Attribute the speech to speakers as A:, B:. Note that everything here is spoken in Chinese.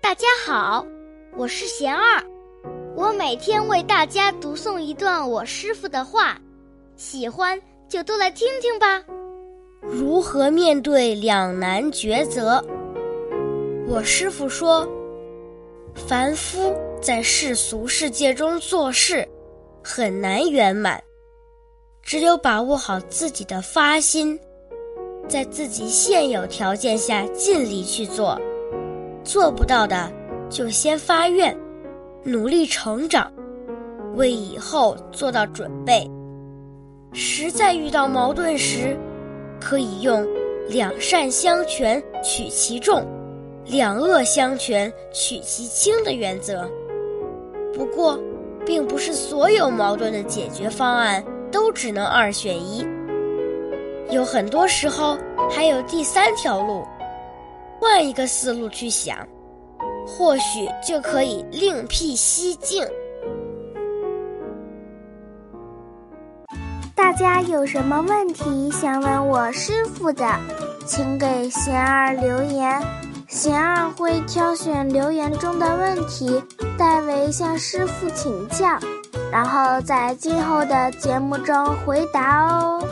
A: 大家好，我是贤二，我每天为大家读诵一段我师傅的话，喜欢就都来听听吧。
B: 如何面对两难抉择？我师傅说，凡夫在世俗世界中做事很难圆满，只有把握好自己的发心，在自己现有条件下尽力去做。做不到的，就先发愿，努力成长，为以后做到准备。实在遇到矛盾时，可以用“两善相权取其重，两恶相权取其轻”的原则。不过，并不是所有矛盾的解决方案都只能二选一，有很多时候还有第三条路。换一个思路去想，或许就可以另辟蹊径。
C: 大家有什么问题想问我师傅的，请给贤儿留言，贤儿会挑选留言中的问题，代为向师傅请教，然后在今后的节目中回答哦。